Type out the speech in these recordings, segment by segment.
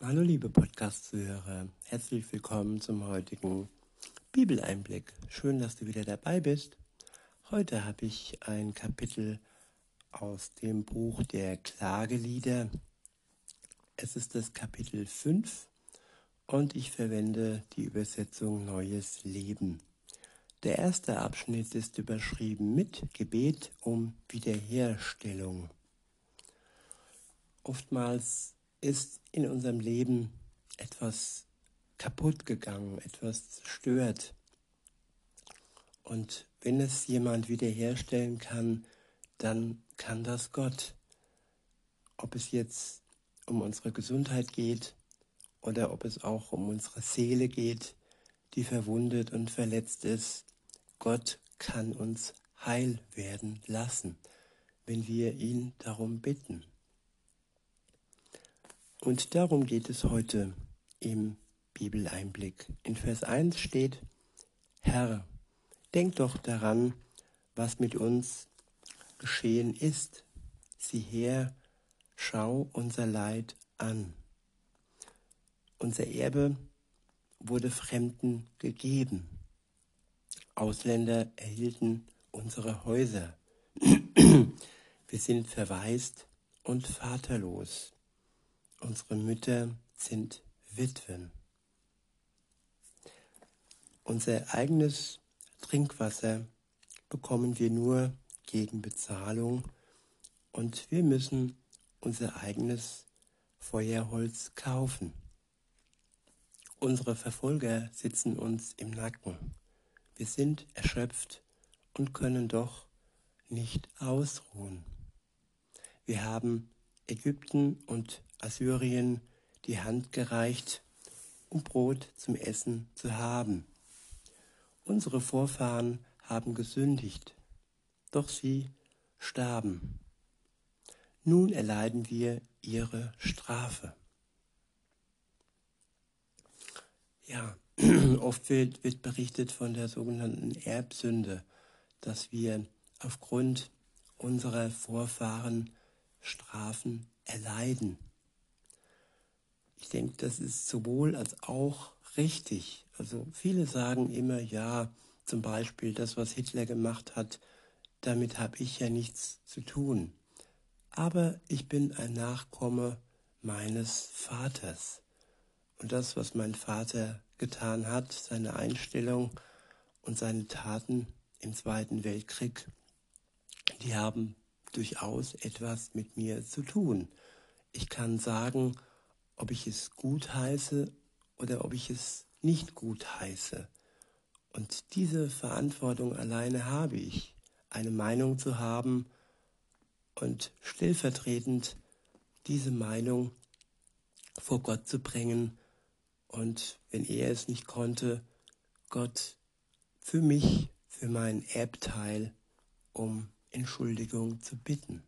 Hallo liebe Podcast-Zuhörer, herzlich willkommen zum heutigen Bibeleinblick. Schön, dass du wieder dabei bist. Heute habe ich ein Kapitel aus dem Buch der Klagelieder. Es ist das Kapitel 5 und ich verwende die Übersetzung Neues Leben. Der erste Abschnitt ist überschrieben mit Gebet um Wiederherstellung. Oftmals ist in unserem Leben etwas kaputt gegangen, etwas zerstört. Und wenn es jemand wiederherstellen kann, dann kann das Gott. Ob es jetzt um unsere Gesundheit geht oder ob es auch um unsere Seele geht, die verwundet und verletzt ist, Gott kann uns heil werden lassen, wenn wir ihn darum bitten. Und darum geht es heute im Bibeleinblick. In Vers 1 steht, Herr, denk doch daran, was mit uns geschehen ist. Sieh her, schau unser Leid an. Unser Erbe wurde Fremden gegeben. Ausländer erhielten unsere Häuser. Wir sind verwaist und vaterlos. Unsere Mütter sind Witwen. Unser eigenes Trinkwasser bekommen wir nur gegen Bezahlung und wir müssen unser eigenes Feuerholz kaufen. Unsere Verfolger sitzen uns im Nacken. Wir sind erschöpft und können doch nicht ausruhen. Wir haben Ägypten und Assyrien die Hand gereicht, um Brot zum Essen zu haben. Unsere Vorfahren haben gesündigt, doch sie starben. Nun erleiden wir ihre Strafe. Ja, oft wird, wird berichtet von der sogenannten Erbsünde, dass wir aufgrund unserer Vorfahren Strafen erleiden. Ich denke, das ist sowohl als auch richtig. Also viele sagen immer, ja, zum Beispiel das, was Hitler gemacht hat, damit habe ich ja nichts zu tun. Aber ich bin ein Nachkomme meines Vaters. Und das, was mein Vater getan hat, seine Einstellung und seine Taten im Zweiten Weltkrieg, die haben durchaus etwas mit mir zu tun. Ich kann sagen, ob ich es gut heiße oder ob ich es nicht gut heiße. Und diese Verantwortung alleine habe ich, eine Meinung zu haben und stellvertretend diese Meinung vor Gott zu bringen und wenn er es nicht konnte, Gott für mich, für meinen Erbteil um Entschuldigung zu bitten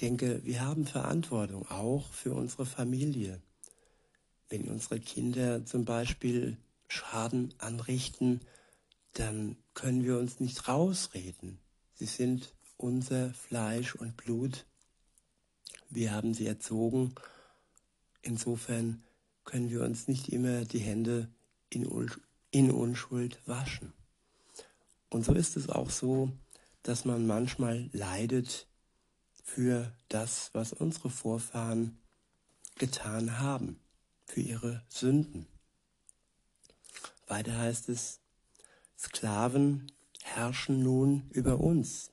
denke, wir haben Verantwortung auch für unsere Familie. Wenn unsere Kinder zum Beispiel Schaden anrichten, dann können wir uns nicht rausreden. Sie sind unser Fleisch und Blut. Wir haben sie erzogen. Insofern können wir uns nicht immer die Hände in Unschuld waschen. Und so ist es auch so, dass man manchmal leidet für das, was unsere Vorfahren getan haben, für ihre Sünden. Weiter heißt es, Sklaven herrschen nun über uns.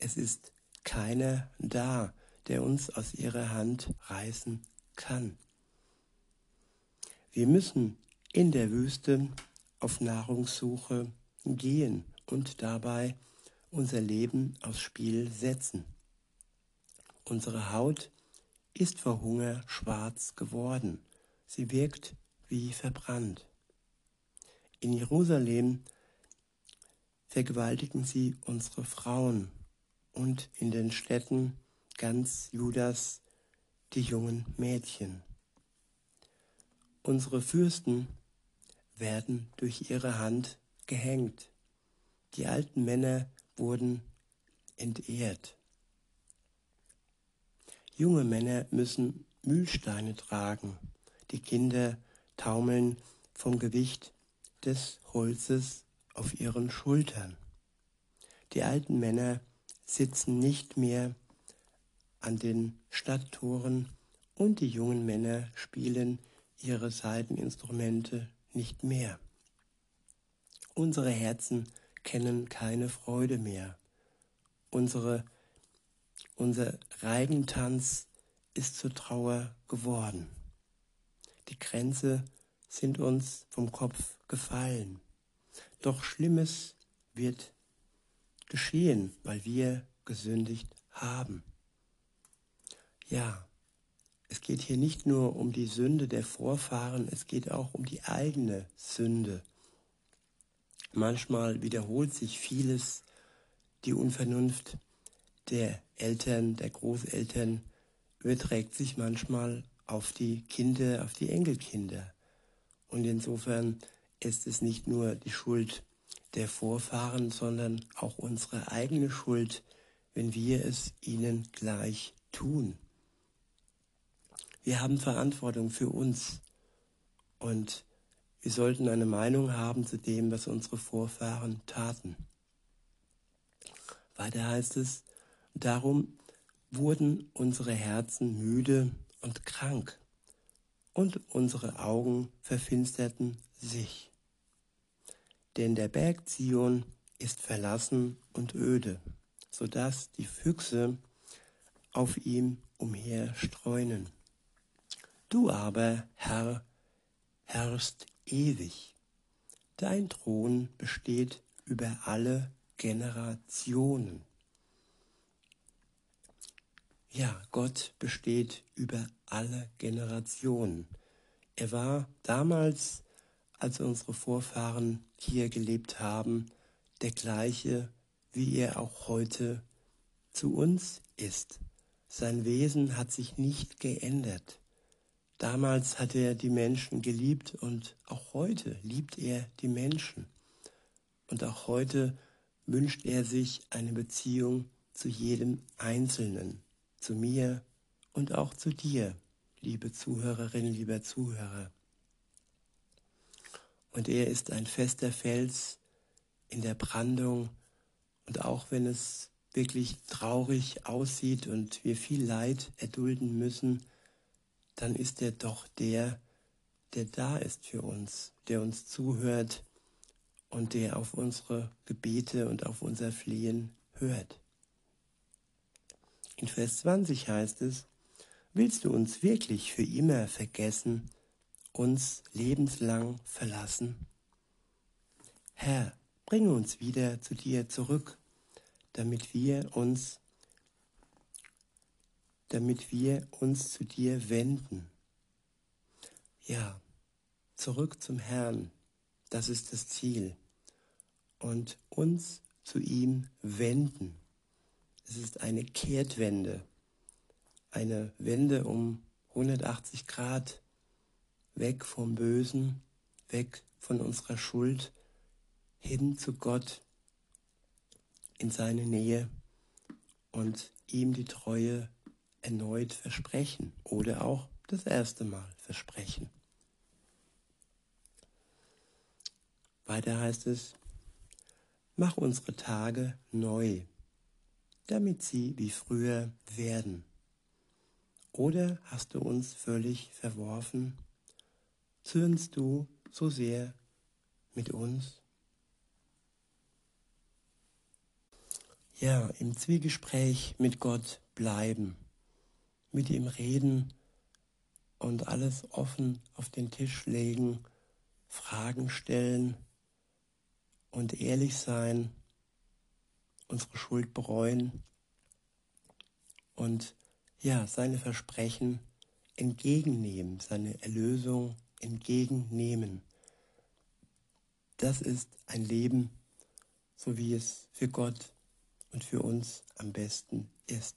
Es ist keiner da, der uns aus ihrer Hand reißen kann. Wir müssen in der Wüste auf Nahrungssuche gehen und dabei unser Leben aufs Spiel setzen. Unsere Haut ist vor Hunger schwarz geworden. Sie wirkt wie verbrannt. In Jerusalem vergewaltigen sie unsere Frauen und in den Städten ganz Judas die jungen Mädchen. Unsere Fürsten werden durch ihre Hand gehängt. Die alten Männer wurden entehrt. Junge Männer müssen Mühlsteine tragen. Die Kinder taumeln vom Gewicht des Holzes auf ihren Schultern. Die alten Männer sitzen nicht mehr an den Stadttoren und die jungen Männer spielen ihre Saiteninstrumente nicht mehr. Unsere Herzen kennen keine Freude mehr. Unsere, unser Reigentanz ist zur Trauer geworden. Die Grenze sind uns vom Kopf gefallen. Doch Schlimmes wird geschehen, weil wir gesündigt haben. Ja, es geht hier nicht nur um die Sünde der Vorfahren, es geht auch um die eigene Sünde. Manchmal wiederholt sich vieles, die Unvernunft der Eltern, der Großeltern überträgt sich manchmal auf die Kinder, auf die Enkelkinder. Und insofern ist es nicht nur die Schuld der Vorfahren, sondern auch unsere eigene Schuld, wenn wir es ihnen gleich tun. Wir haben Verantwortung für uns und wir sollten eine Meinung haben zu dem, was unsere Vorfahren taten. Weiter heißt es, darum wurden unsere Herzen müde und krank und unsere Augen verfinsterten sich. Denn der Berg Zion ist verlassen und öde, so dass die Füchse auf ihm umherstreunen. Du aber, Herr, herrst ewig. Dein Thron besteht über alle Generationen. Ja, Gott besteht über alle Generationen. Er war damals, als unsere Vorfahren hier gelebt haben, der gleiche, wie er auch heute zu uns ist. Sein Wesen hat sich nicht geändert. Damals hat er die Menschen geliebt und auch heute liebt er die Menschen. Und auch heute wünscht er sich eine Beziehung zu jedem Einzelnen, zu mir und auch zu dir, liebe Zuhörerin, lieber Zuhörer. Und er ist ein fester Fels in der Brandung und auch wenn es wirklich traurig aussieht und wir viel Leid erdulden müssen, dann ist er doch der, der da ist für uns, der uns zuhört und der auf unsere Gebete und auf unser Flehen hört. In Vers 20 heißt es, willst du uns wirklich für immer vergessen, uns lebenslang verlassen? Herr, bringe uns wieder zu dir zurück, damit wir uns damit wir uns zu dir wenden. Ja, zurück zum Herrn, das ist das Ziel. Und uns zu ihm wenden. Es ist eine Kehrtwende, eine Wende um 180 Grad, weg vom Bösen, weg von unserer Schuld, hin zu Gott, in seine Nähe und ihm die Treue erneut versprechen oder auch das erste Mal versprechen. Weiter heißt es, mach unsere Tage neu, damit sie wie früher werden. Oder hast du uns völlig verworfen? Zürnst du so sehr mit uns? Ja, im Zwiegespräch mit Gott bleiben mit ihm reden und alles offen auf den Tisch legen, Fragen stellen und ehrlich sein, unsere Schuld bereuen und ja, seine Versprechen entgegennehmen, seine Erlösung entgegennehmen. Das ist ein Leben, so wie es für Gott und für uns am besten ist.